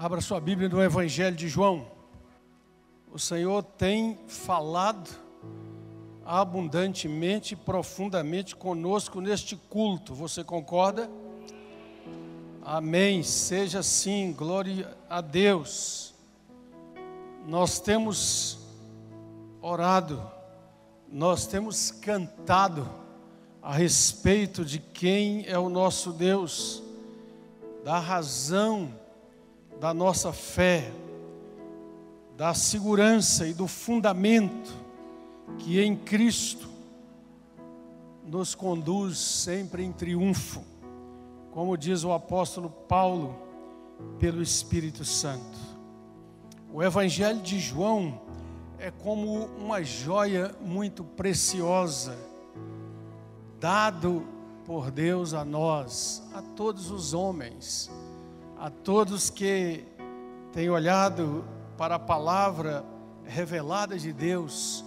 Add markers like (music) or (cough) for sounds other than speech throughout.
Abra sua Bíblia no Evangelho de João. O Senhor tem falado abundantemente e profundamente conosco neste culto. Você concorda? Amém. Seja assim, glória a Deus. Nós temos orado, nós temos cantado a respeito de quem é o nosso Deus, da razão da nossa fé, da segurança e do fundamento que em Cristo nos conduz sempre em triunfo, como diz o apóstolo Paulo, pelo Espírito Santo. O Evangelho de João é como uma joia muito preciosa, dado por Deus a nós, a todos os homens, a todos que têm olhado para a palavra revelada de Deus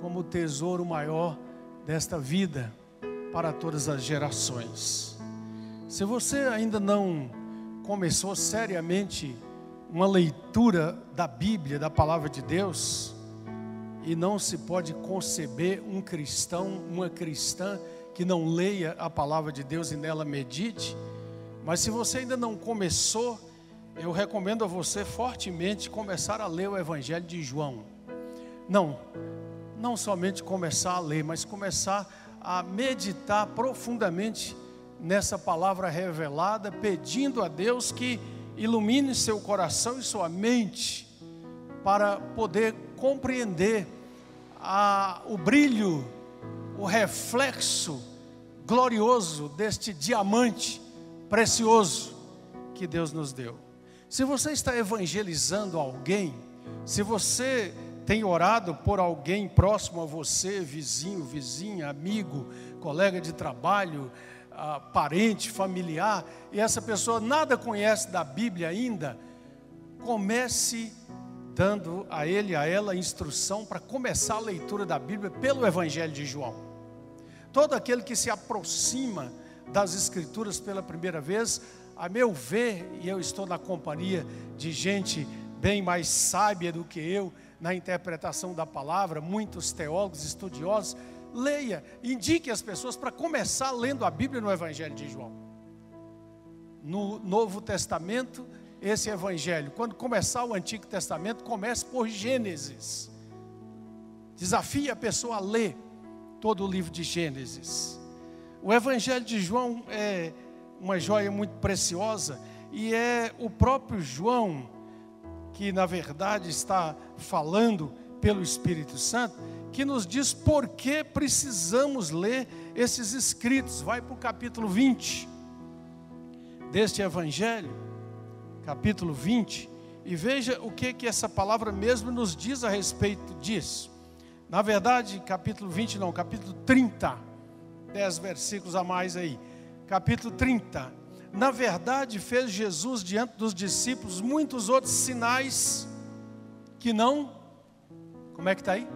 como o tesouro maior desta vida para todas as gerações. Se você ainda não começou seriamente uma leitura da Bíblia, da palavra de Deus, e não se pode conceber um cristão, uma cristã que não leia a palavra de Deus e nela medite, mas se você ainda não começou, eu recomendo a você fortemente começar a ler o Evangelho de João. Não, não somente começar a ler, mas começar a meditar profundamente nessa palavra revelada, pedindo a Deus que ilumine seu coração e sua mente para poder compreender a, o brilho, o reflexo glorioso deste diamante precioso que Deus nos deu. Se você está evangelizando alguém, se você tem orado por alguém próximo a você, vizinho, vizinha, amigo, colega de trabalho, ah, parente, familiar, e essa pessoa nada conhece da Bíblia ainda, comece dando a ele, a ela, instrução para começar a leitura da Bíblia pelo Evangelho de João. Todo aquele que se aproxima das Escrituras pela primeira vez, a meu ver, e eu estou na companhia de gente bem mais sábia do que eu, na interpretação da palavra, muitos teólogos, estudiosos, leia, indique as pessoas para começar lendo a Bíblia no Evangelho de João. No Novo Testamento, esse Evangelho, quando começar o Antigo Testamento, comece por Gênesis. Desafie a pessoa a ler todo o livro de Gênesis. O Evangelho de João é uma joia muito preciosa e é o próprio João que na verdade está falando pelo Espírito Santo, que nos diz por que precisamos ler esses escritos. Vai para o capítulo 20 deste Evangelho, capítulo 20, e veja o que, que essa palavra mesmo nos diz a respeito disso. Na verdade, capítulo 20, não, capítulo 30, 10 versículos a mais aí. Capítulo 30, na verdade, fez Jesus diante dos discípulos muitos outros sinais que não. Como é que está aí?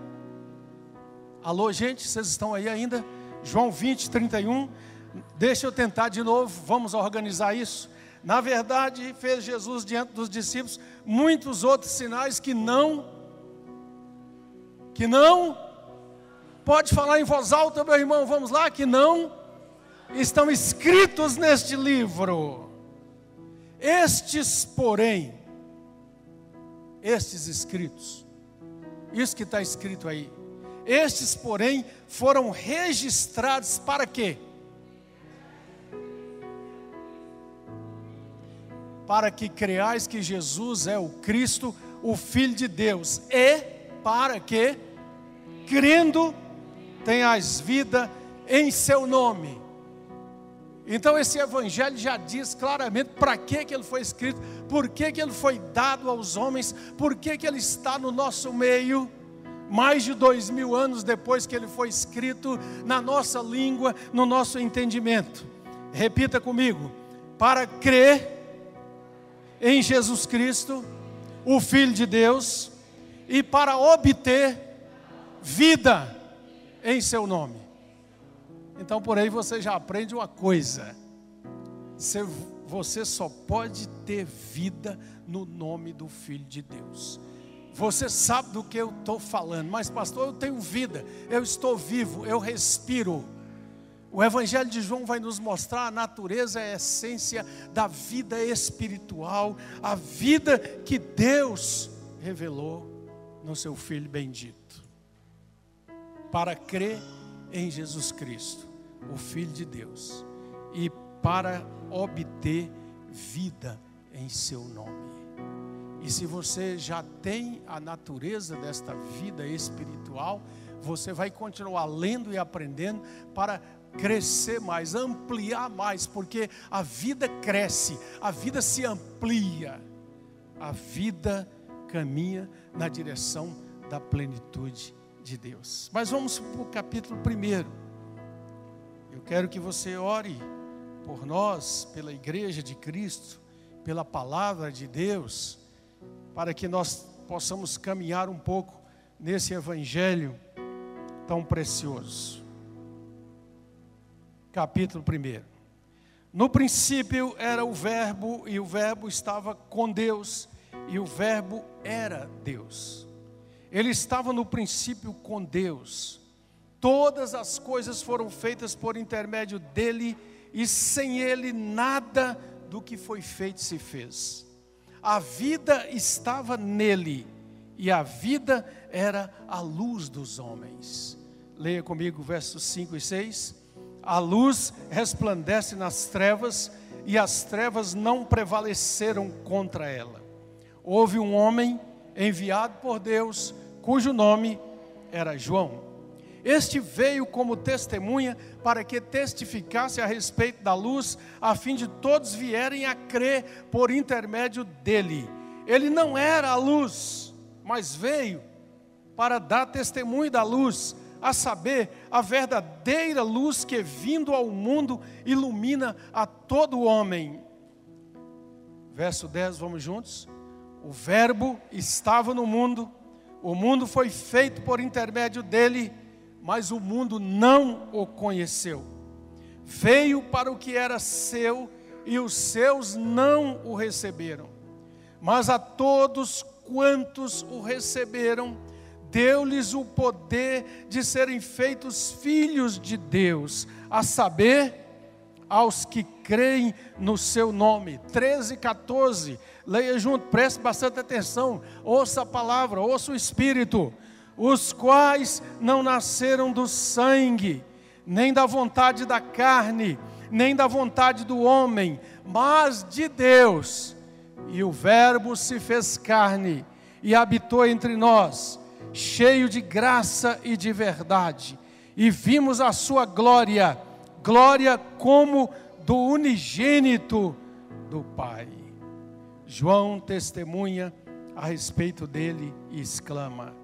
Alô, gente, vocês estão aí ainda? João 20, 31. Deixa eu tentar de novo, vamos organizar isso. Na verdade, fez Jesus diante dos discípulos muitos outros sinais que não. Que não. Pode falar em voz alta, meu irmão, vamos lá, que não estão escritos neste livro. Estes, porém, estes escritos, isso que está escrito aí, estes, porém, foram registrados para quê? Para que creais que Jesus é o Cristo, o Filho de Deus, e para que, crendo, tenhas vida em seu nome. Então esse evangelho já diz claramente para que, que ele foi escrito, por que, que ele foi dado aos homens, por que, que ele está no nosso meio, mais de dois mil anos depois que ele foi escrito na nossa língua, no nosso entendimento. Repita comigo: para crer em Jesus Cristo, o Filho de Deus, e para obter vida em seu nome. Então por aí você já aprende uma coisa. Você, só pode ter vida no nome do Filho de Deus. Você sabe do que eu estou falando, mas, pastor, eu tenho vida, eu estou vivo, eu respiro. O Evangelho de João vai nos mostrar a natureza a essência da vida espiritual, a vida que Deus revelou no seu Filho bendito. Para crer em Jesus Cristo, o Filho de Deus, e para obter vida em seu nome. E se você já tem a natureza desta vida espiritual, você vai continuar lendo e aprendendo para crescer mais, ampliar mais, porque a vida cresce, a vida se amplia, a vida caminha na direção da plenitude de Deus. Mas vamos para o capítulo primeiro. Eu quero que você ore por nós, pela igreja de Cristo, pela palavra de Deus, para que nós possamos caminhar um pouco nesse evangelho tão precioso capítulo 1. No princípio era o Verbo, e o Verbo estava com Deus, e o Verbo era Deus. Ele estava no princípio com Deus. Todas as coisas foram feitas por intermédio dele, e sem ele nada do que foi feito se fez. A vida estava nele, e a vida era a luz dos homens. Leia comigo versos 5 e 6 a luz resplandece nas trevas e as trevas não prevaleceram contra ela. Houve um homem enviado por Deus, cujo nome era João. Este veio como testemunha para que testificasse a respeito da luz, a fim de todos vierem a crer por intermédio dele. Ele não era a luz, mas veio para dar testemunho da luz, a saber, a verdadeira luz que, vindo ao mundo, ilumina a todo homem. Verso 10, vamos juntos? O Verbo estava no mundo, o mundo foi feito por intermédio dele, mas o mundo não o conheceu. Veio para o que era seu e os seus não o receberam. Mas a todos quantos o receberam, deu-lhes o poder de serem feitos filhos de Deus, a saber, aos que creem no seu nome. 13 e 14, leia junto, preste bastante atenção, ouça a palavra, ouça o Espírito, os quais não nasceram do sangue, nem da vontade da carne, nem da vontade do homem, mas de Deus. E o Verbo se fez carne e habitou entre nós cheio de graça e de verdade, e vimos a sua glória, glória como do unigênito do Pai. João testemunha a respeito dele e exclama: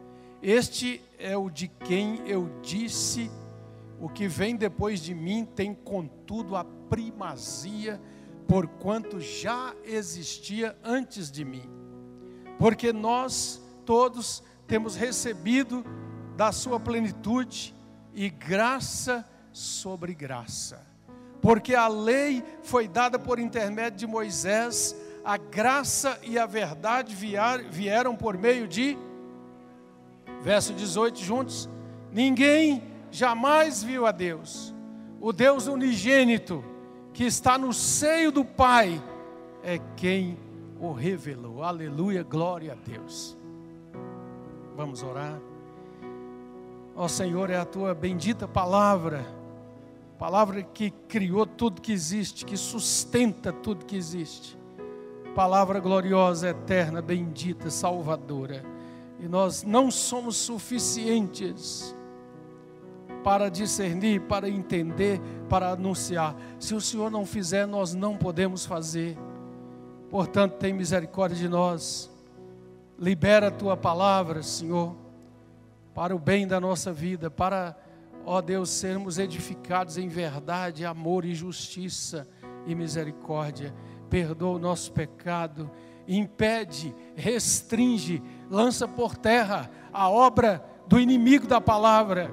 Este é o de quem eu disse, o que vem depois de mim tem contudo a primazia, porquanto já existia antes de mim. Porque nós todos temos recebido da sua plenitude e graça sobre graça. Porque a lei foi dada por intermédio de Moisés, a graça e a verdade vieram por meio de verso 18 juntos. Ninguém jamais viu a Deus. O Deus unigênito que está no seio do Pai é quem o revelou. Aleluia, glória a Deus. Vamos orar. Ó Senhor, é a tua bendita palavra, palavra que criou tudo que existe, que sustenta tudo que existe. Palavra gloriosa, eterna, bendita, salvadora. E nós não somos suficientes para discernir, para entender, para anunciar. Se o Senhor não fizer, nós não podemos fazer. Portanto, tem misericórdia de nós Libera a tua palavra, Senhor, para o bem da nossa vida, para, ó Deus, sermos edificados em verdade, amor e justiça e misericórdia. Perdoa o nosso pecado, impede, restringe, lança por terra a obra do inimigo da palavra,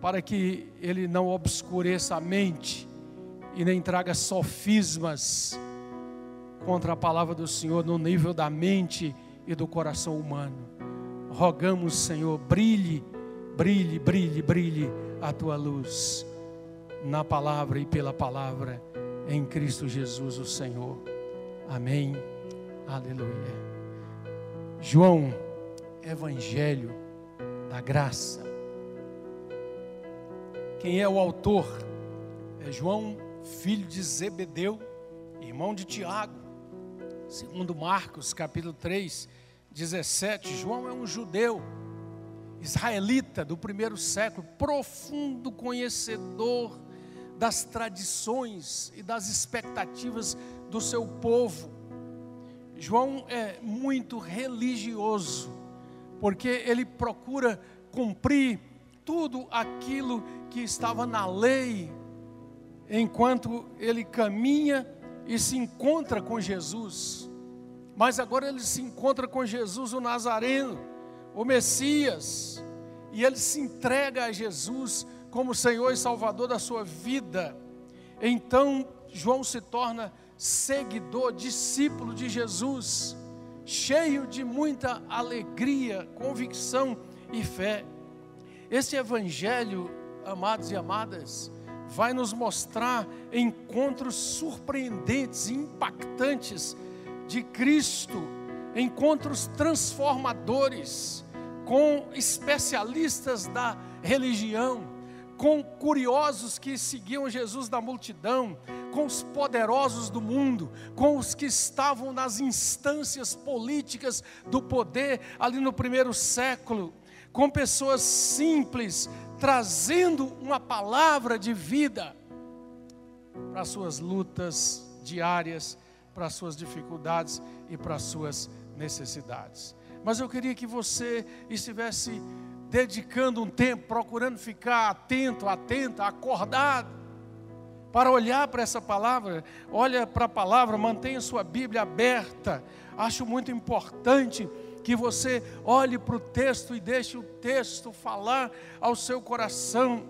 para que ele não obscureça a mente e nem traga sofismas contra a palavra do Senhor no nível da mente e do coração humano. Rogamos, Senhor, brilhe, brilhe, brilhe, brilhe a tua luz na palavra e pela palavra em Cristo Jesus, o Senhor. Amém. Aleluia. João, Evangelho da Graça. Quem é o autor? É João, filho de Zebedeu, irmão de Tiago. Segundo Marcos, capítulo 3, 17, João é um judeu, israelita do primeiro século, profundo conhecedor das tradições e das expectativas do seu povo. João é muito religioso, porque ele procura cumprir tudo aquilo que estava na lei, enquanto ele caminha e se encontra com Jesus. Mas agora ele se encontra com Jesus, o Nazareno, o Messias, e ele se entrega a Jesus como Senhor e Salvador da sua vida. Então, João se torna seguidor, discípulo de Jesus, cheio de muita alegria, convicção e fé. Esse evangelho, amados e amadas, vai nos mostrar encontros surpreendentes e impactantes de Cristo, encontros transformadores com especialistas da religião, com curiosos que seguiam Jesus da multidão, com os poderosos do mundo, com os que estavam nas instâncias políticas do poder ali no primeiro século, com pessoas simples, trazendo uma palavra de vida para as suas lutas diárias, para as suas dificuldades e para as suas necessidades. Mas eu queria que você estivesse dedicando um tempo, procurando ficar atento, atenta, acordado para olhar para essa palavra, olha para a palavra, mantenha sua Bíblia aberta. Acho muito importante que você olhe para o texto e deixe o texto falar ao seu coração.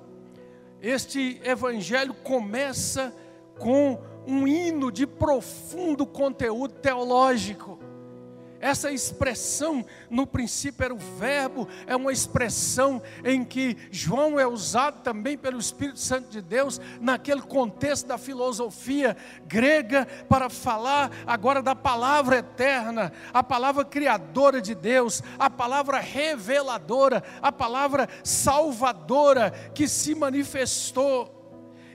Este evangelho começa com um hino de profundo conteúdo teológico. Essa expressão, no princípio era o verbo, é uma expressão em que João é usado também pelo Espírito Santo de Deus, naquele contexto da filosofia grega, para falar agora da palavra eterna, a palavra criadora de Deus, a palavra reveladora, a palavra salvadora que se manifestou.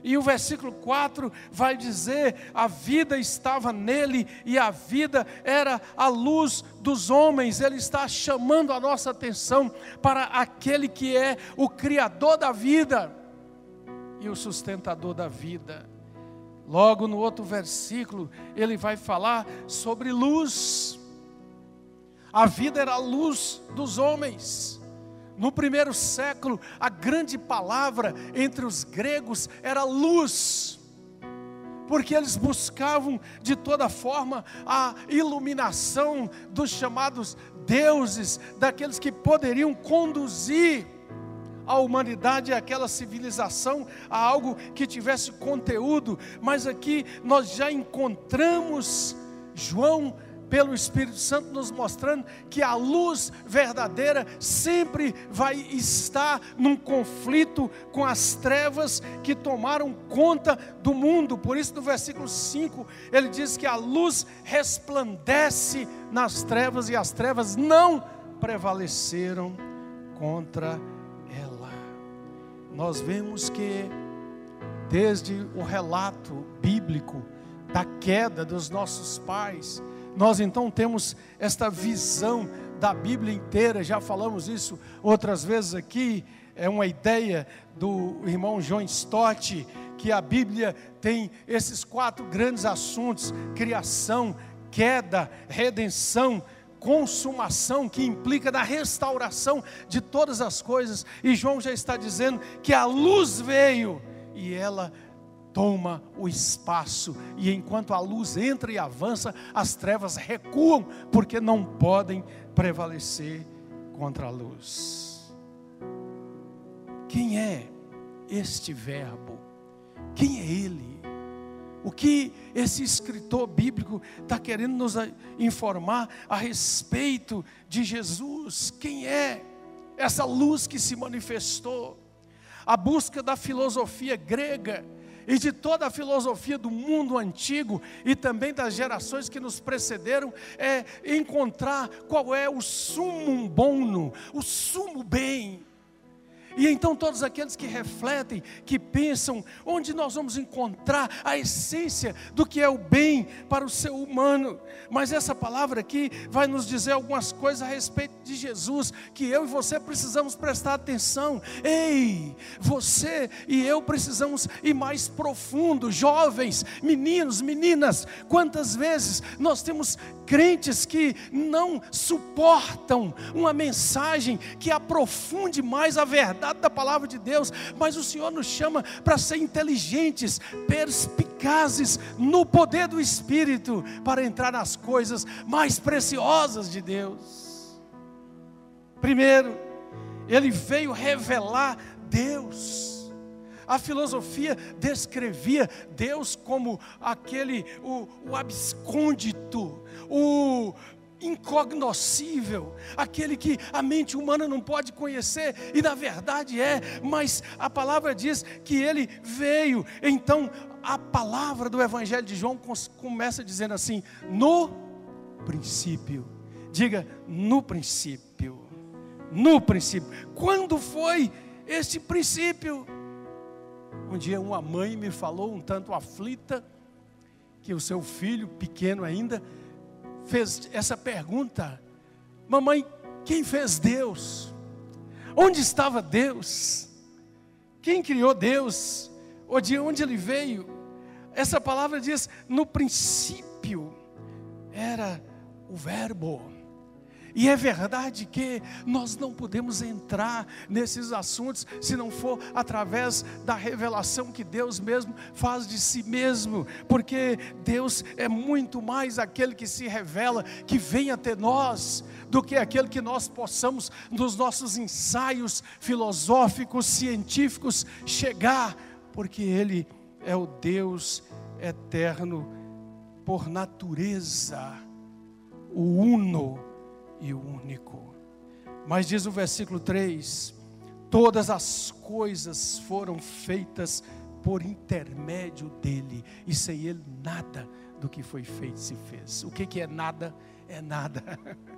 E o versículo 4 vai dizer: a vida estava nele e a vida era a luz dos homens. Ele está chamando a nossa atenção para aquele que é o Criador da vida e o sustentador da vida. Logo no outro versículo, ele vai falar sobre luz. A vida era a luz dos homens. No primeiro século, a grande palavra entre os gregos era luz, porque eles buscavam de toda forma a iluminação dos chamados deuses, daqueles que poderiam conduzir a humanidade, aquela civilização, a algo que tivesse conteúdo, mas aqui nós já encontramos João pelo Espírito Santo nos mostrando que a luz verdadeira sempre vai estar num conflito com as trevas que tomaram conta do mundo. Por isso, no versículo 5, ele diz que a luz resplandece nas trevas e as trevas não prevaleceram contra ela. Nós vemos que, desde o relato bíblico da queda dos nossos pais, nós então temos esta visão da Bíblia inteira, já falamos isso outras vezes aqui, é uma ideia do irmão John Stott, que a Bíblia tem esses quatro grandes assuntos: criação, queda, redenção, consumação, que implica na restauração de todas as coisas. E João já está dizendo que a luz veio e ela toma o espaço, e enquanto a luz entra e avança, as trevas recuam, porque não podem prevalecer contra a luz. Quem é este Verbo? Quem é Ele? O que esse escritor bíblico está querendo nos informar a respeito de Jesus? Quem é essa luz que se manifestou? A busca da filosofia grega e de toda a filosofia do mundo antigo e também das gerações que nos precederam é encontrar qual é o sumo bono, o sumo bem e então todos aqueles que refletem, que pensam, onde nós vamos encontrar a essência do que é o bem para o ser humano. Mas essa palavra aqui vai nos dizer algumas coisas a respeito de Jesus, que eu e você precisamos prestar atenção. Ei, você e eu precisamos ir mais profundo, jovens, meninos, meninas, quantas vezes nós temos crentes que não suportam uma mensagem que aprofunde mais a verdade da palavra de Deus, mas o Senhor nos chama para ser inteligentes, perspicazes no poder do Espírito, para entrar nas coisas mais preciosas de Deus. Primeiro, ele veio revelar Deus. A filosofia descrevia Deus como aquele, o, o abscôndito, o incognoscível, aquele que a mente humana não pode conhecer, e na verdade é, mas a palavra diz que ele veio. Então, a palavra do Evangelho de João começa dizendo assim: no princípio, diga, no princípio, no princípio. Quando foi esse princípio? Um dia uma mãe me falou, um tanto aflita, que o seu filho, pequeno ainda, fez essa pergunta: Mamãe, quem fez Deus? Onde estava Deus? Quem criou Deus? Ou de onde ele veio? Essa palavra diz: no princípio era o Verbo. E é verdade que nós não podemos entrar nesses assuntos se não for através da revelação que Deus mesmo faz de si mesmo, porque Deus é muito mais aquele que se revela, que vem até nós, do que aquele que nós possamos, nos nossos ensaios filosóficos, científicos, chegar, porque Ele é o Deus eterno por natureza, o uno e o único. Mas diz o versículo 3: todas as coisas foram feitas por intermédio dele, e sem ele nada do que foi feito se fez. O que, que é nada? É nada,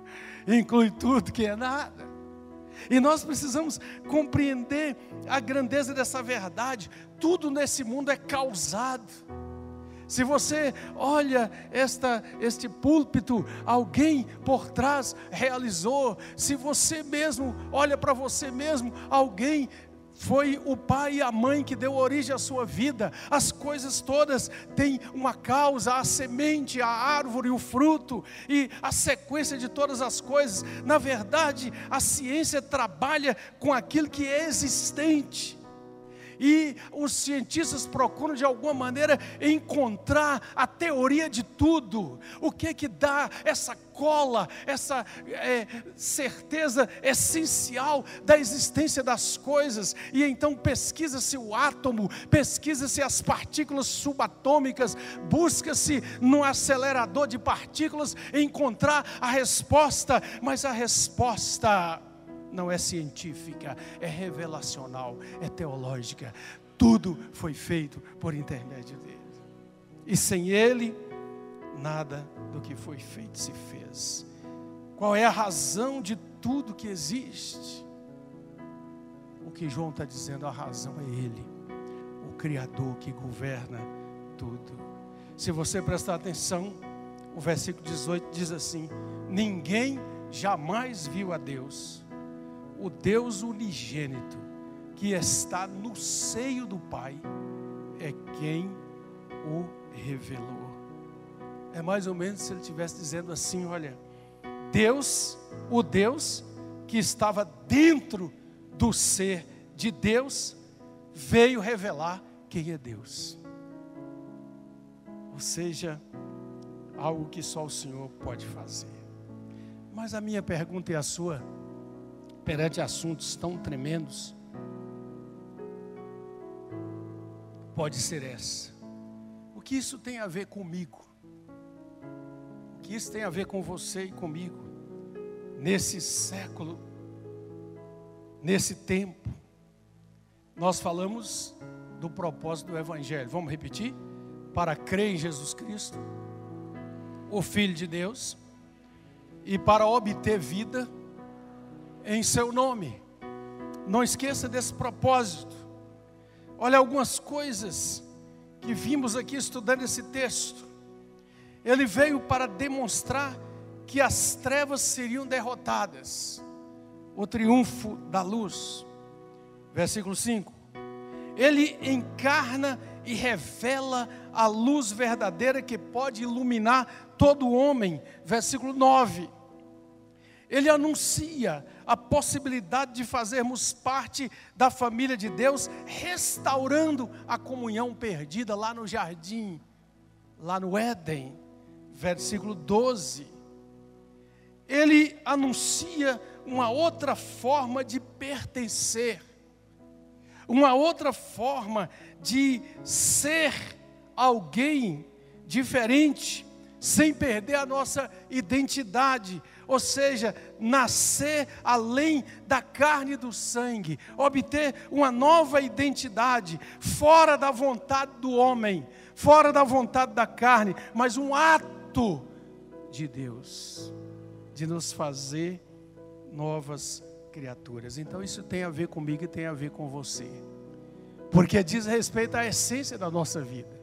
(laughs) inclui tudo que é nada. E nós precisamos compreender a grandeza dessa verdade. Tudo nesse mundo é causado se você olha esta, este púlpito, alguém por trás realizou. Se você mesmo olha para você mesmo, alguém foi o pai e a mãe que deu origem à sua vida. As coisas todas têm uma causa, a semente, a árvore, o fruto e a sequência de todas as coisas. Na verdade, a ciência trabalha com aquilo que é existente e os cientistas procuram de alguma maneira encontrar a teoria de tudo. O que que dá essa cola, essa é, certeza essencial da existência das coisas, e então pesquisa-se o átomo, pesquisa-se as partículas subatômicas, busca-se no acelerador de partículas encontrar a resposta, mas a resposta não é científica, é revelacional, é teológica. Tudo foi feito por intermédio dele. E sem ele, nada do que foi feito se fez. Qual é a razão de tudo que existe? O que João está dizendo, a razão é Ele, o Criador que governa tudo. Se você prestar atenção, o versículo 18 diz assim: Ninguém jamais viu a Deus o Deus unigênito que está no seio do Pai é quem o revelou. É mais ou menos se ele estivesse dizendo assim: olha, Deus, o Deus que estava dentro do ser de Deus, veio revelar quem é Deus. Ou seja, algo que só o Senhor pode fazer. Mas a minha pergunta é a sua perante assuntos tão tremendos, pode ser essa. O que isso tem a ver comigo? O que isso tem a ver com você e comigo? Nesse século, nesse tempo, nós falamos do propósito do Evangelho. Vamos repetir? Para crer em Jesus Cristo, o Filho de Deus, e para obter vida em seu nome. Não esqueça desse propósito. Olha algumas coisas que vimos aqui estudando esse texto. Ele veio para demonstrar que as trevas seriam derrotadas, o triunfo da luz. Versículo 5. Ele encarna e revela a luz verdadeira que pode iluminar todo homem. Versículo 9. Ele anuncia a possibilidade de fazermos parte da família de Deus, restaurando a comunhão perdida lá no jardim, lá no Éden, versículo 12. Ele anuncia uma outra forma de pertencer, uma outra forma de ser alguém diferente, sem perder a nossa identidade, ou seja, nascer além da carne e do sangue, obter uma nova identidade, fora da vontade do homem, fora da vontade da carne, mas um ato de Deus, de nos fazer novas criaturas. Então isso tem a ver comigo e tem a ver com você, porque diz respeito à essência da nossa vida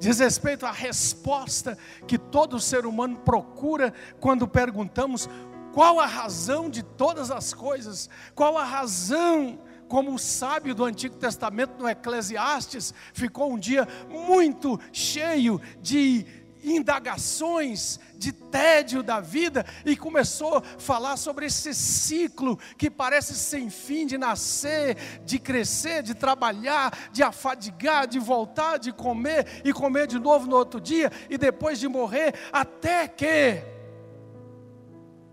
diz respeito à resposta que todo ser humano procura quando perguntamos qual a razão de todas as coisas, qual a razão, como o sábio do Antigo Testamento no Eclesiastes ficou um dia muito cheio de indagações, de tédio da vida e começou a falar sobre esse ciclo que parece sem fim de nascer, de crescer, de trabalhar, de afadigar, de voltar, de comer e comer de novo no outro dia e depois de morrer, até que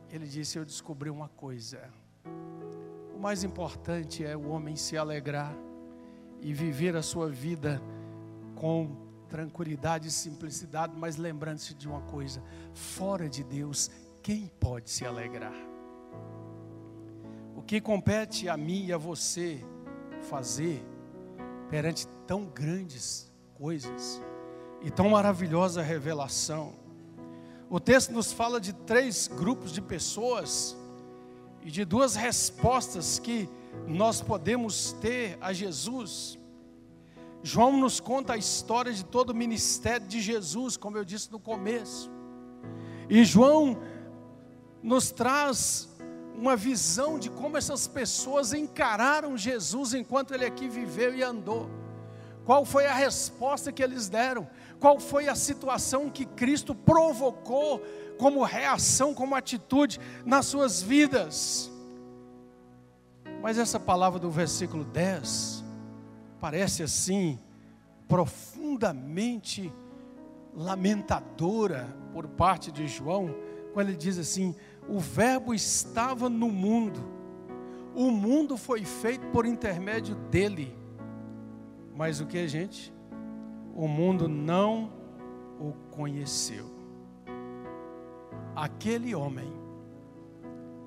ele disse: Eu descobri uma coisa. O mais importante é o homem se alegrar e viver a sua vida com tranquilidade e simplicidade, mas lembrando-se de uma coisa: fora de Deus, quem pode se alegrar? O que compete a mim e a você fazer perante tão grandes coisas e tão maravilhosa revelação? O texto nos fala de três grupos de pessoas e de duas respostas que nós podemos ter a Jesus. João nos conta a história de todo o ministério de Jesus, como eu disse no começo. E João nos traz uma visão de como essas pessoas encararam Jesus enquanto ele aqui viveu e andou. Qual foi a resposta que eles deram? Qual foi a situação que Cristo provocou como reação, como atitude nas suas vidas? Mas essa palavra do versículo 10 parece assim profundamente lamentadora por parte de João, quando ele diz assim: o Verbo estava no mundo, o mundo foi feito por intermédio dele, mas o que, gente? O mundo não o conheceu. Aquele homem,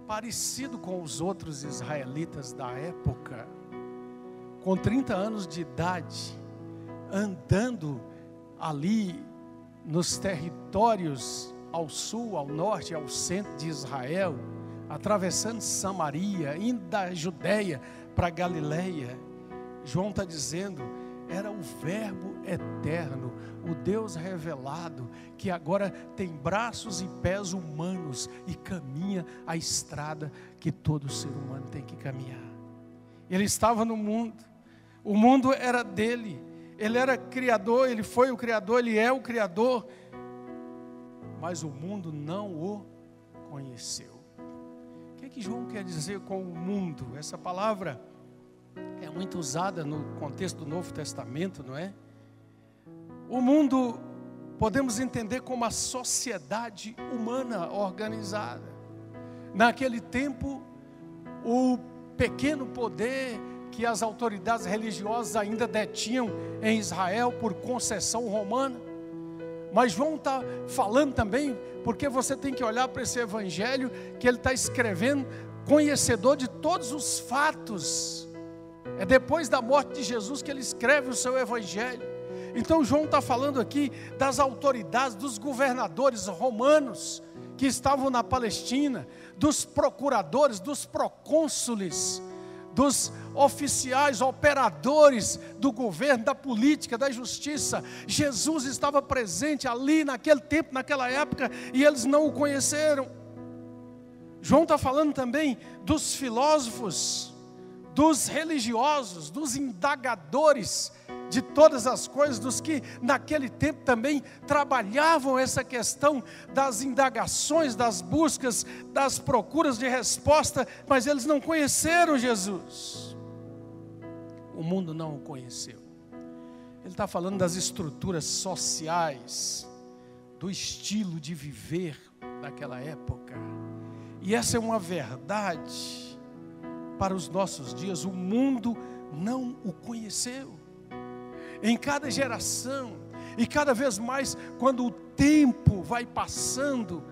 parecido com os outros israelitas da época, com 30 anos de idade, andando ali nos territórios ao sul, ao norte, ao centro de Israel, atravessando Samaria, indo da Judéia para Galiléia. João está dizendo, era o Verbo eterno, o Deus revelado, que agora tem braços e pés humanos e caminha a estrada que todo ser humano tem que caminhar. Ele estava no mundo, o mundo era dele, ele era criador, ele foi o criador, ele é o criador, mas o mundo não o conheceu. O que, é que João quer dizer com o mundo? Essa palavra é muito usada no contexto do Novo Testamento, não é? O mundo podemos entender como a sociedade humana organizada. Naquele tempo, o pequeno poder que as autoridades religiosas ainda detinham em Israel por concessão romana. Mas João está falando também, porque você tem que olhar para esse evangelho que ele está escrevendo, conhecedor de todos os fatos. É depois da morte de Jesus que ele escreve o seu evangelho. Então João está falando aqui das autoridades, dos governadores romanos que estavam na Palestina, dos procuradores, dos procônsules, dos oficiais, operadores do governo, da política, da justiça. Jesus estava presente ali naquele tempo, naquela época, e eles não o conheceram. João está falando também dos filósofos, dos religiosos, dos indagadores de todas as coisas, dos que naquele tempo também trabalhavam essa questão das indagações, das buscas, das procuras de resposta, mas eles não conheceram Jesus. O mundo não o conheceu. Ele está falando das estruturas sociais, do estilo de viver daquela época. E essa é uma verdade para os nossos dias. O mundo não o conheceu em cada geração, e cada vez mais, quando o tempo vai passando,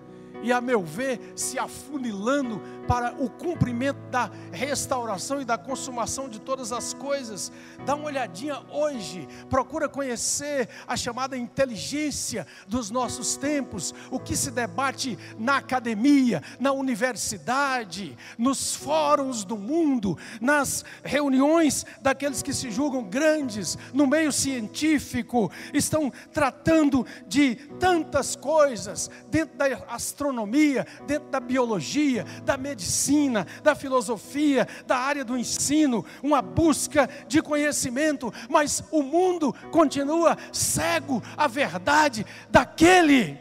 e, a meu ver, se afunilando para o cumprimento da restauração e da consumação de todas as coisas. Dá uma olhadinha hoje, procura conhecer a chamada inteligência dos nossos tempos, o que se debate na academia, na universidade, nos fóruns do mundo, nas reuniões daqueles que se julgam grandes, no meio científico, estão tratando de tantas coisas dentro da astronomia, dentro da biologia, da medicina, da filosofia, da área do ensino, uma busca de conhecimento, mas o mundo continua cego à verdade daquele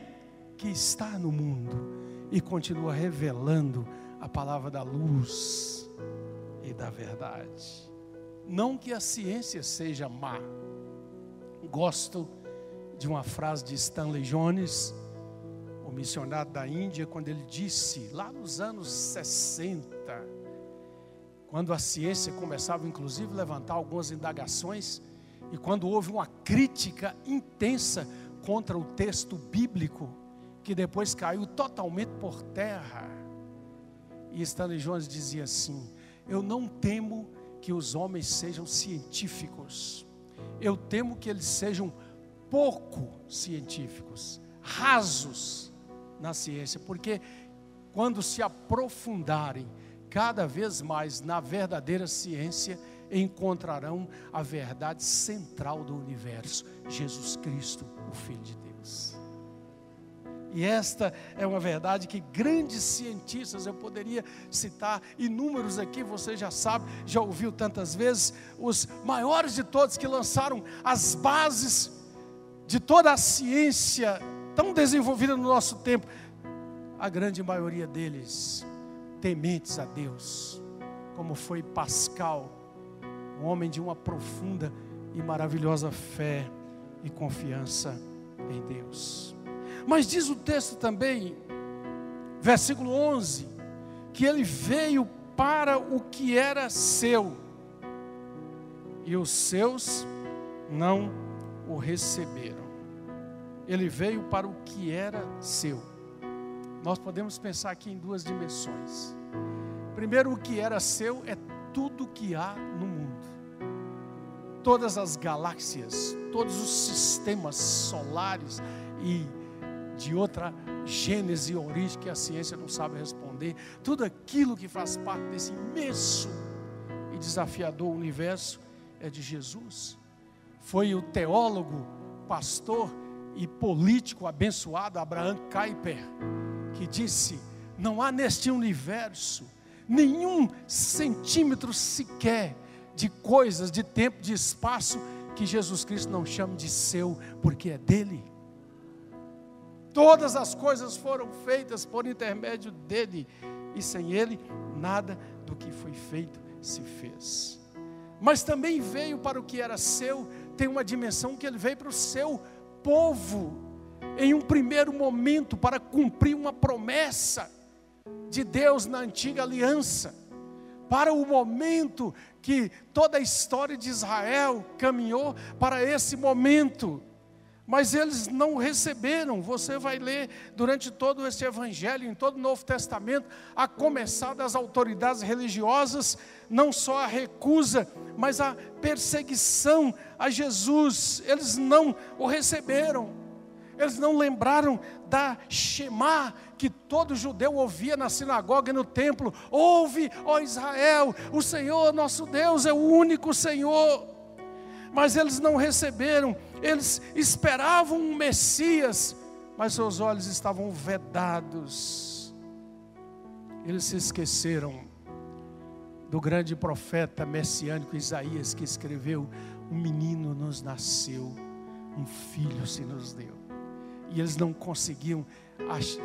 que está no mundo e continua revelando a palavra da luz e da verdade. Não que a ciência seja má. Gosto de uma frase de Stanley Jones missionário da Índia, quando ele disse, lá nos anos 60, quando a ciência começava inclusive a levantar algumas indagações, e quando houve uma crítica intensa contra o texto bíblico, que depois caiu totalmente por terra. E Stanley Jones dizia assim: Eu não temo que os homens sejam científicos, eu temo que eles sejam pouco científicos, rasos na ciência, porque quando se aprofundarem cada vez mais na verdadeira ciência, encontrarão a verdade central do universo, Jesus Cristo, o Filho de Deus. E esta é uma verdade que grandes cientistas, eu poderia citar inúmeros aqui, você já sabe, já ouviu tantas vezes, os maiores de todos que lançaram as bases de toda a ciência tão desenvolvida no nosso tempo, a grande maioria deles tementes a Deus, como foi Pascal, um homem de uma profunda e maravilhosa fé e confiança em Deus. Mas diz o texto também, versículo 11, que ele veio para o que era seu, e os seus não o receberam ele veio para o que era seu. Nós podemos pensar aqui em duas dimensões. Primeiro, o que era seu é tudo que há no mundo. Todas as galáxias, todos os sistemas solares e de outra gênese e origem que a ciência não sabe responder, tudo aquilo que faz parte desse imenso e desafiador universo é de Jesus. Foi o teólogo, pastor e político abençoado Abraham Kuyper, que disse: Não há neste universo nenhum centímetro sequer de coisas, de tempo, de espaço que Jesus Cristo não chame de seu, porque é dele. Todas as coisas foram feitas por intermédio dele, e sem ele, nada do que foi feito se fez. Mas também veio para o que era seu, tem uma dimensão que ele veio para o seu povo em um primeiro momento para cumprir uma promessa de Deus na antiga aliança. Para o momento que toda a história de Israel caminhou para esse momento, mas eles não receberam. Você vai ler durante todo esse evangelho, em todo o Novo Testamento, a começar das autoridades religiosas, não só a recusa, mas a perseguição a Jesus. Eles não o receberam. Eles não lembraram da Shema que todo judeu ouvia na sinagoga e no templo. Ouve, ó Israel, o Senhor nosso Deus é o único Senhor mas eles não receberam, eles esperavam um Messias, mas seus olhos estavam vedados. Eles se esqueceram do grande profeta messiânico Isaías que escreveu: Um menino nos nasceu, um filho se nos deu. E eles não conseguiam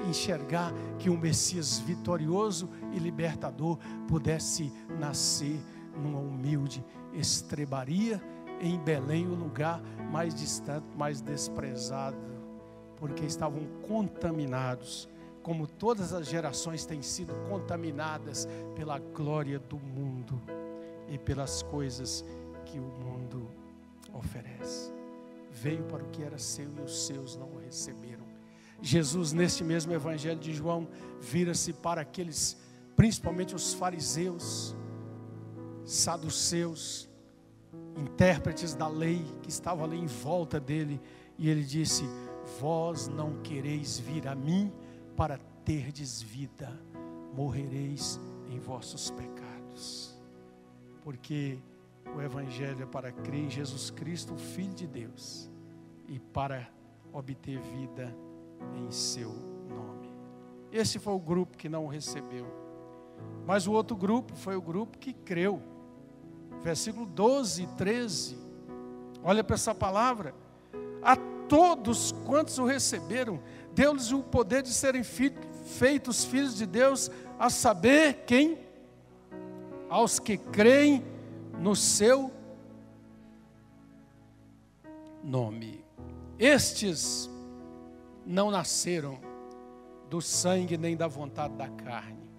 enxergar que um Messias vitorioso e libertador pudesse nascer numa humilde estrebaria em Belém, o lugar mais distante, mais desprezado, porque estavam contaminados, como todas as gerações têm sido contaminadas pela glória do mundo e pelas coisas que o mundo oferece. Veio para o que era seu e os seus não o receberam. Jesus, neste mesmo evangelho de João, vira-se para aqueles, principalmente os fariseus, saduceus, intérpretes da lei que estavam ali em volta dele, e ele disse: Vós não quereis vir a mim para terdes vida, morrereis em vossos pecados. Porque o Evangelho é para crer em Jesus Cristo, o Filho de Deus, e para obter vida em seu nome. Esse foi o grupo que não o recebeu. Mas o outro grupo foi o grupo que creu versículo 12 e 13. Olha para essa palavra. A todos quantos o receberam, deu-lhes o poder de serem feitos filhos de Deus, a saber quem? Aos que creem no seu nome. Estes não nasceram do sangue, nem da vontade da carne,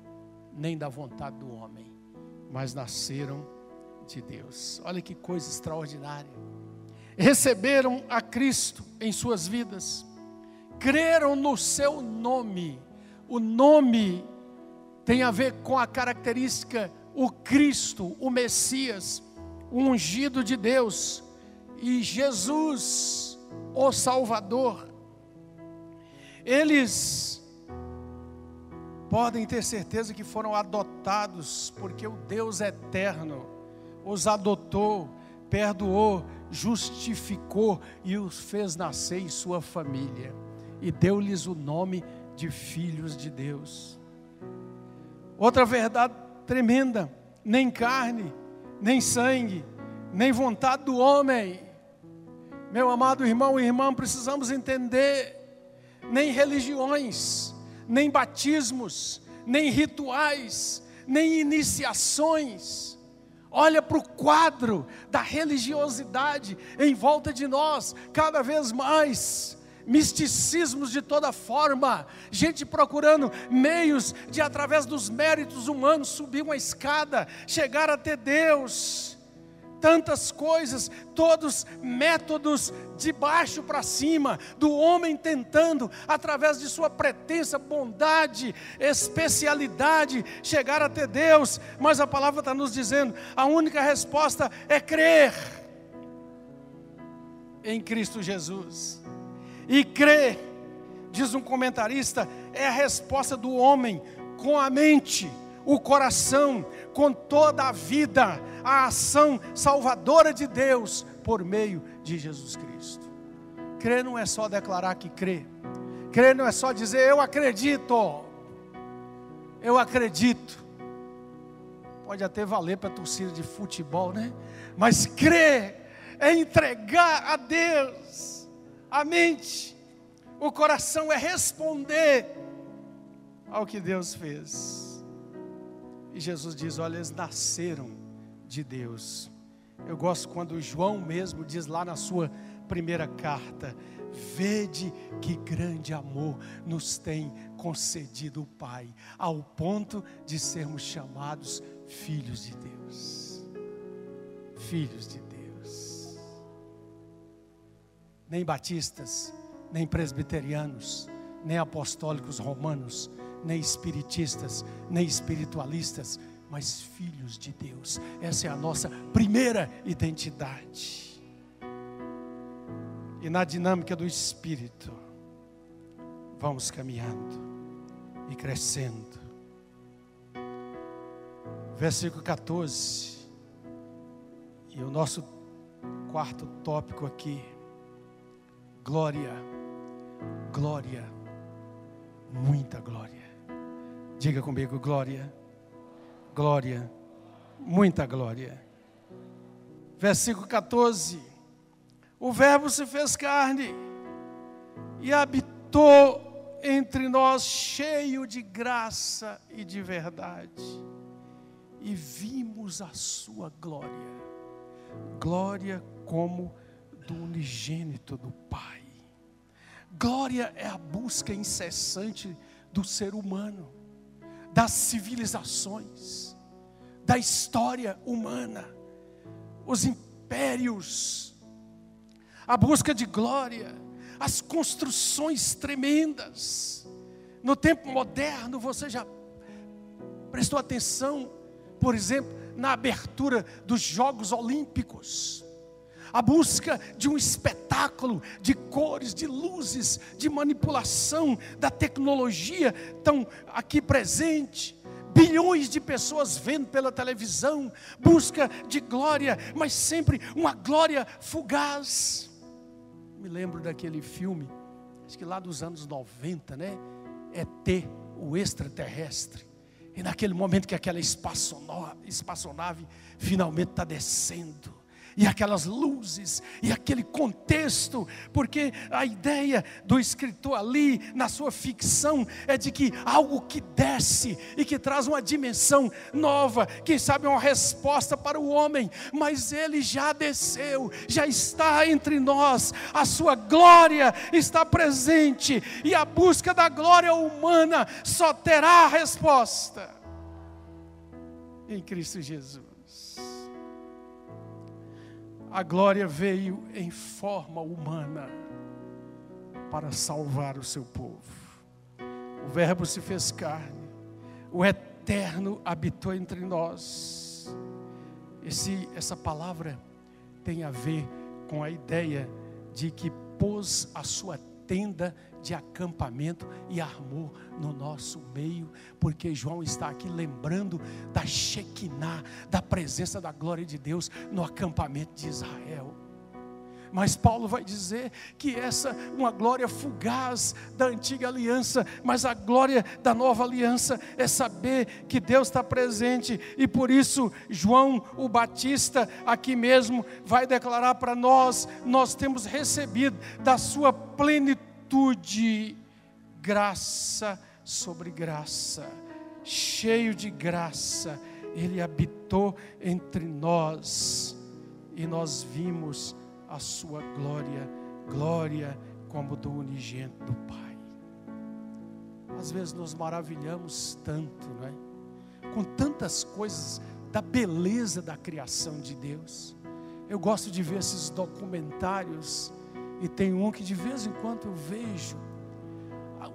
nem da vontade do homem, mas nasceram de Deus. Olha que coisa extraordinária. Receberam a Cristo em suas vidas, creram no seu nome. O nome tem a ver com a característica o Cristo, o Messias, o ungido de Deus e Jesus, o Salvador. Eles podem ter certeza que foram adotados, porque o Deus eterno os adotou, perdoou, justificou e os fez nascer em sua família e deu-lhes o nome de filhos de Deus. Outra verdade tremenda: nem carne, nem sangue, nem vontade do homem. Meu amado irmão e irmã, precisamos entender: nem religiões, nem batismos, nem rituais, nem iniciações, Olha para o quadro da religiosidade em volta de nós, cada vez mais misticismos de toda forma, gente procurando meios de, através dos méritos humanos, subir uma escada, chegar até Deus tantas coisas, todos métodos de baixo para cima, do homem tentando, através de sua pretensa bondade, especialidade, chegar até Deus, mas a palavra está nos dizendo: a única resposta é crer em Cristo Jesus. E crer, diz um comentarista, é a resposta do homem com a mente, o coração, com toda a vida a ação salvadora de Deus por meio de Jesus Cristo. Crer não é só declarar que crê, crer não é só dizer eu acredito, eu acredito. Pode até valer para torcida de futebol, né? Mas crer é entregar a Deus a mente, o coração é responder ao que Deus fez. E Jesus diz: Olha, eles nasceram de Deus. Eu gosto quando João mesmo diz lá na sua primeira carta: Vede que grande amor nos tem concedido o Pai, ao ponto de sermos chamados filhos de Deus. Filhos de Deus. nem batistas, nem presbiterianos, nem apostólicos romanos, nem espiritistas, nem espiritualistas, mas filhos de Deus. Essa é a nossa primeira identidade. E na dinâmica do Espírito, vamos caminhando e crescendo. Versículo 14. E o nosso quarto tópico aqui. Glória, glória, muita glória. Diga comigo, glória, glória, muita glória. Versículo 14: O Verbo se fez carne e habitou entre nós, cheio de graça e de verdade, e vimos a sua glória. Glória como do unigênito do Pai. Glória é a busca incessante do ser humano, das civilizações, da história humana, os impérios, a busca de glória, as construções tremendas. No tempo moderno, você já prestou atenção, por exemplo, na abertura dos Jogos Olímpicos a busca de um espetáculo de cores, de luzes, de manipulação da tecnologia tão aqui presente. Bilhões de pessoas vendo pela televisão, busca de glória, mas sempre uma glória fugaz. Me lembro daquele filme, acho que lá dos anos 90, né? ET, o extraterrestre. E naquele momento que aquela espaçonave finalmente está descendo e aquelas luzes, e aquele contexto, porque a ideia do escritor ali, na sua ficção, é de que algo que desce e que traz uma dimensão nova, quem sabe uma resposta para o homem, mas ele já desceu, já está entre nós, a sua glória está presente, e a busca da glória humana só terá resposta em Cristo Jesus a glória veio em forma humana para salvar o seu povo. O Verbo se fez carne, o Eterno habitou entre nós. Esse, essa palavra tem a ver com a ideia de que pôs a sua tenda de acampamento e armou no nosso meio, porque João está aqui lembrando da Shekinah, da presença da glória de Deus no acampamento de Israel. Mas Paulo vai dizer que essa uma glória fugaz da antiga aliança, mas a glória da nova aliança é saber que Deus está presente e por isso João o Batista aqui mesmo vai declarar para nós: nós temos recebido da sua plenitude, graça sobre graça, cheio de graça, Ele habitou entre nós e nós vimos a Sua glória, glória como do unigênito do Pai. Às vezes nos maravilhamos tanto, não é? Com tantas coisas da beleza da criação de Deus. Eu gosto de ver esses documentários e tem um que de vez em quando eu vejo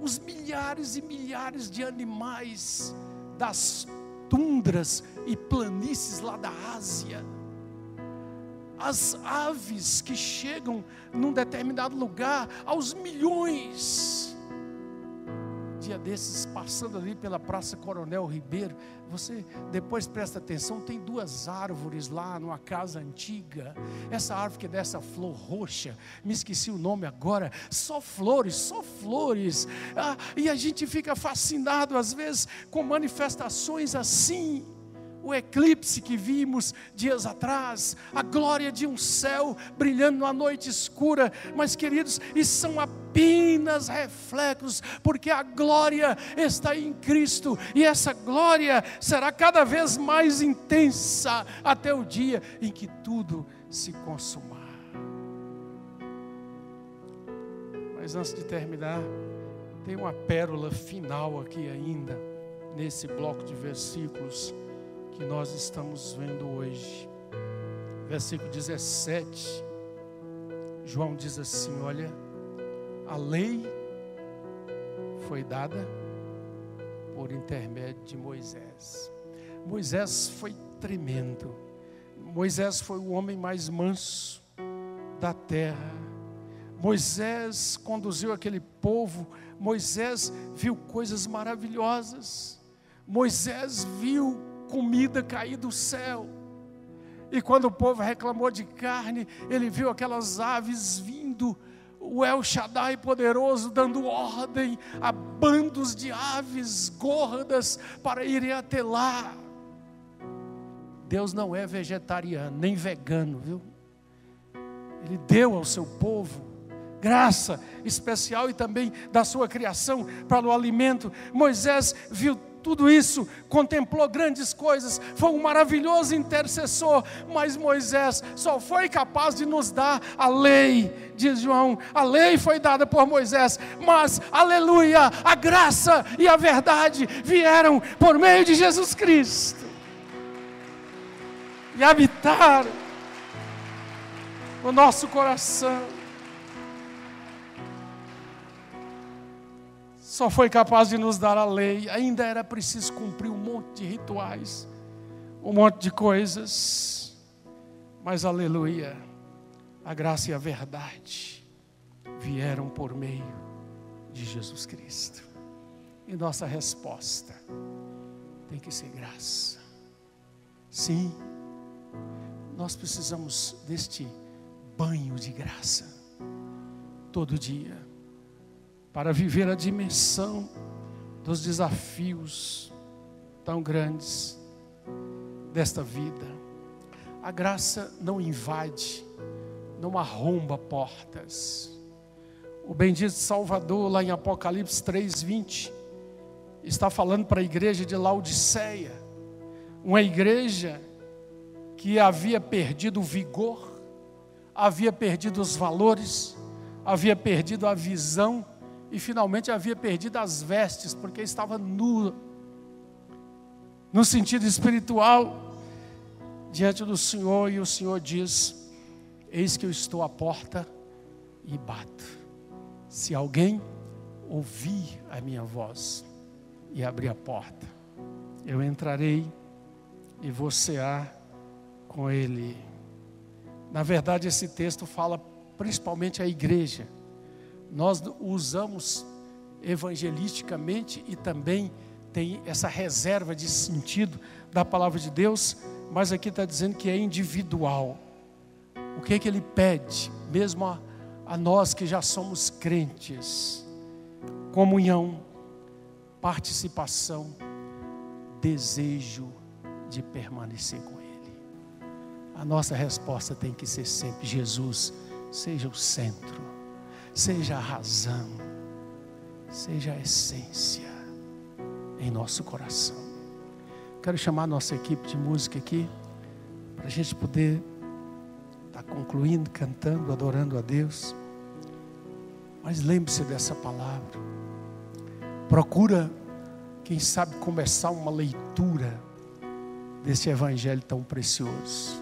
os milhares e milhares de animais das tundras e planícies lá da Ásia. As aves que chegam num determinado lugar aos milhões dia desses, passando ali pela Praça Coronel Ribeiro, você depois presta atenção, tem duas árvores lá numa casa antiga. Essa árvore que é dessa flor roxa, me esqueci o nome agora, só flores, só flores. Ah, e a gente fica fascinado às vezes com manifestações assim o eclipse que vimos dias atrás, a glória de um céu brilhando na noite escura, mas queridos, isso são apenas reflexos, porque a glória está em Cristo e essa glória será cada vez mais intensa até o dia em que tudo se consumar. Mas antes de terminar, tem uma pérola final aqui ainda, nesse bloco de versículos que nós estamos vendo hoje. Versículo 17. João diz assim: Olha, a lei foi dada por intermédio de Moisés. Moisés foi tremendo. Moisés foi o homem mais manso da terra. Moisés conduziu aquele povo. Moisés viu coisas maravilhosas. Moisés viu comida cair do céu. E quando o povo reclamou de carne, ele viu aquelas aves vindo, o El Shaddai poderoso dando ordem a bandos de aves gordas para irem até lá. Deus não é vegetariano, nem vegano, viu? Ele deu ao seu povo graça especial e também da sua criação para o alimento. Moisés viu tudo isso, contemplou grandes coisas, foi um maravilhoso intercessor, mas Moisés só foi capaz de nos dar a lei, diz João. A lei foi dada por Moisés, mas, aleluia, a graça e a verdade vieram por meio de Jesus Cristo e habitaram o nosso coração. Só foi capaz de nos dar a lei, ainda era preciso cumprir um monte de rituais, um monte de coisas, mas aleluia, a graça e a verdade vieram por meio de Jesus Cristo. E nossa resposta tem que ser graça. Sim, nós precisamos deste banho de graça todo dia para viver a dimensão dos desafios tão grandes desta vida. A graça não invade, não arromba portas. O bendito Salvador, lá em Apocalipse 3:20, está falando para a igreja de Laodiceia, uma igreja que havia perdido o vigor, havia perdido os valores, havia perdido a visão e finalmente havia perdido as vestes, porque estava nu, no sentido espiritual, diante do Senhor, e o Senhor diz: Eis que eu estou à porta e bato. Se alguém ouvir a minha voz e abrir a porta, eu entrarei e vou cear com ele. Na verdade, esse texto fala principalmente à igreja nós usamos evangelisticamente e também tem essa reserva de sentido da palavra de Deus, mas aqui está dizendo que é individual. O que é que ele pede, mesmo a, a nós que já somos crentes? Comunhão, participação, desejo de permanecer com Ele. A nossa resposta tem que ser sempre: Jesus, seja o centro seja a razão, seja a essência em nosso coração. Quero chamar a nossa equipe de música aqui, para a gente poder estar tá concluindo, cantando, adorando a Deus. Mas lembre-se dessa palavra. Procura, quem sabe, começar uma leitura desse evangelho tão precioso.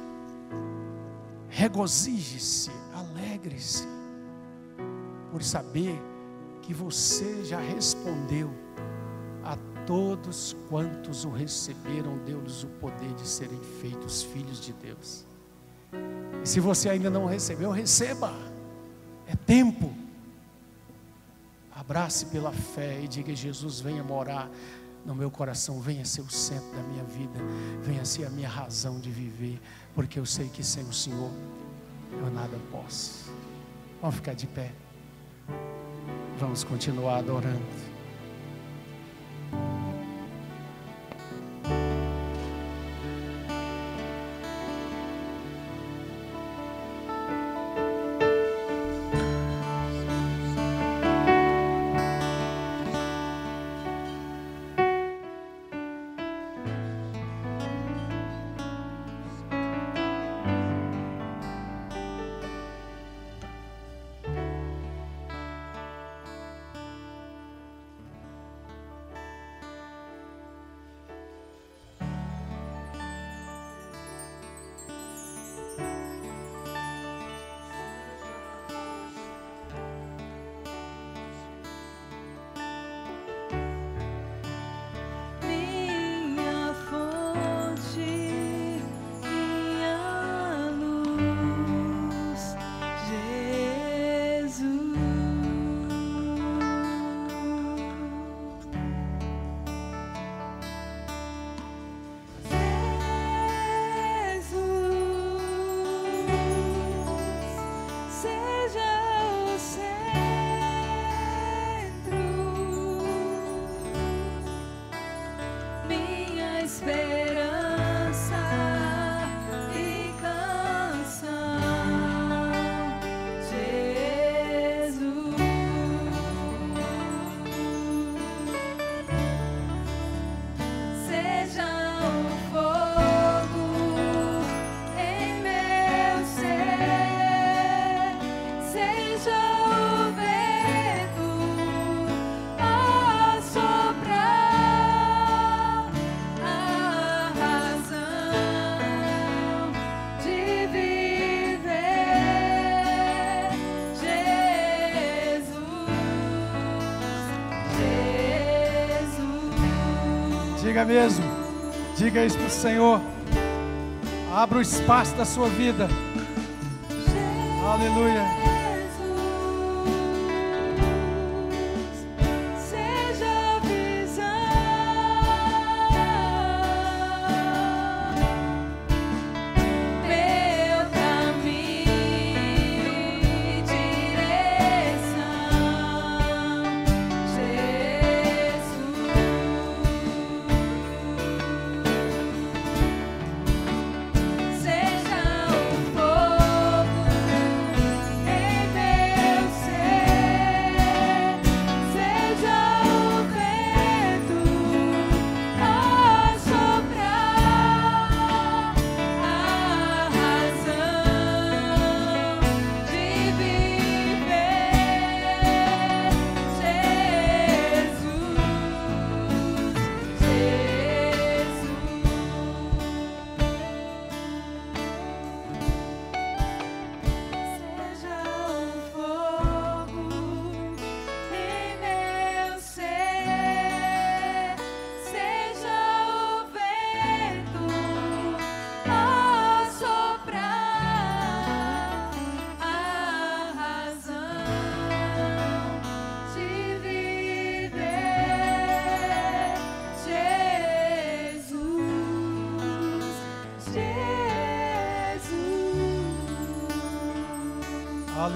Regozije-se, alegre-se por saber que você já respondeu a todos quantos o receberam, deu-lhes o poder de serem feitos filhos de Deus. E se você ainda não recebeu, receba. É tempo. Abrace pela fé e diga: Jesus, venha morar no meu coração, venha ser o centro da minha vida, venha ser a minha razão de viver, porque eu sei que sem o Senhor eu nada posso. Vamos ficar de pé. Vamos continuar adorando. Diga mesmo. Diga isso para o Senhor. Abra o espaço da sua vida. Aleluia.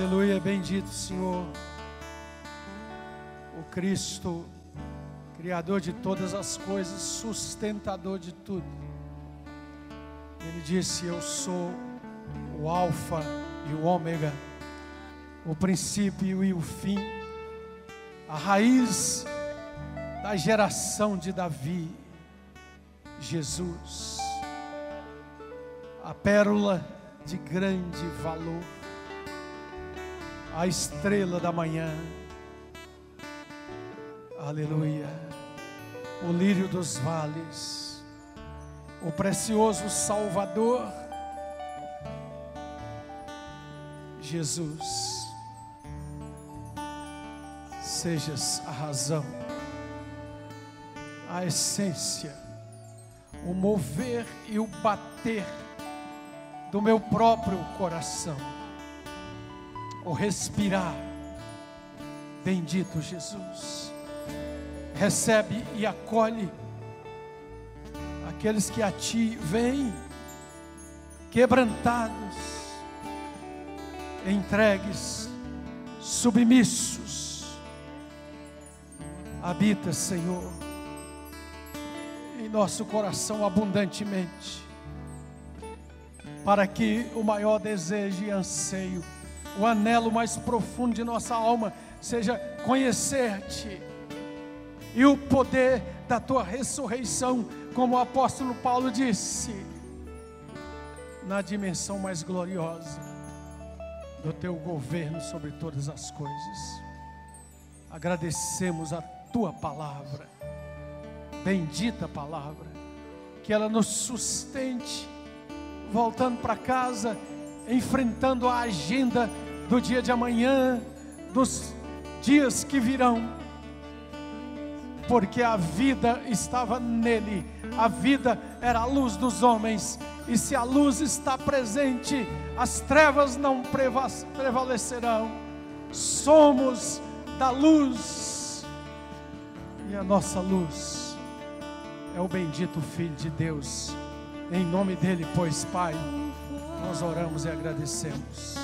Aleluia, bendito Senhor, o Cristo, Criador de todas as coisas, sustentador de tudo. Ele disse: Eu sou o Alfa e o Ômega, o princípio e o fim, a raiz da geração de Davi, Jesus, a pérola de grande valor a estrela da manhã. Aleluia. O lírio dos vales, o precioso Salvador, Jesus. Sejas a razão, a essência, o mover e o bater do meu próprio coração o respirar. Bendito Jesus. Recebe e acolhe aqueles que a ti vêm, quebrantados, entregues, submissos. Habita, Senhor, em nosso coração abundantemente, para que o maior desejo e anseio o anelo mais profundo de nossa alma seja conhecer-te e o poder da tua ressurreição, como o apóstolo Paulo disse, na dimensão mais gloriosa do teu governo sobre todas as coisas. Agradecemos a tua palavra, bendita palavra, que ela nos sustente, voltando para casa enfrentando a agenda do dia de amanhã, dos dias que virão, porque a vida estava nele, a vida era a luz dos homens, e se a luz está presente, as trevas não prevalecerão. Somos da luz, e a nossa luz é o bendito Filho de Deus. Em nome dele, pois, Pai nós oramos e agradecemos.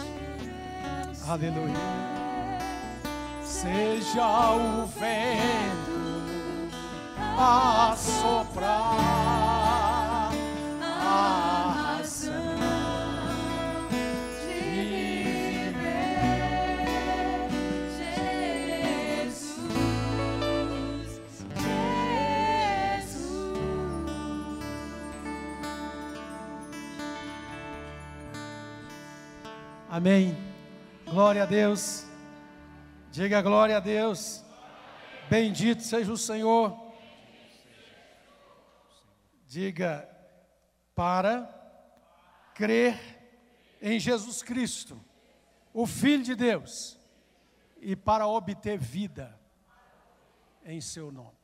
Aleluia. Seja o vento a soprar. A Amém. Glória a Deus. Diga glória a Deus. Bendito seja o Senhor. Diga para crer em Jesus Cristo, o Filho de Deus, e para obter vida em seu nome.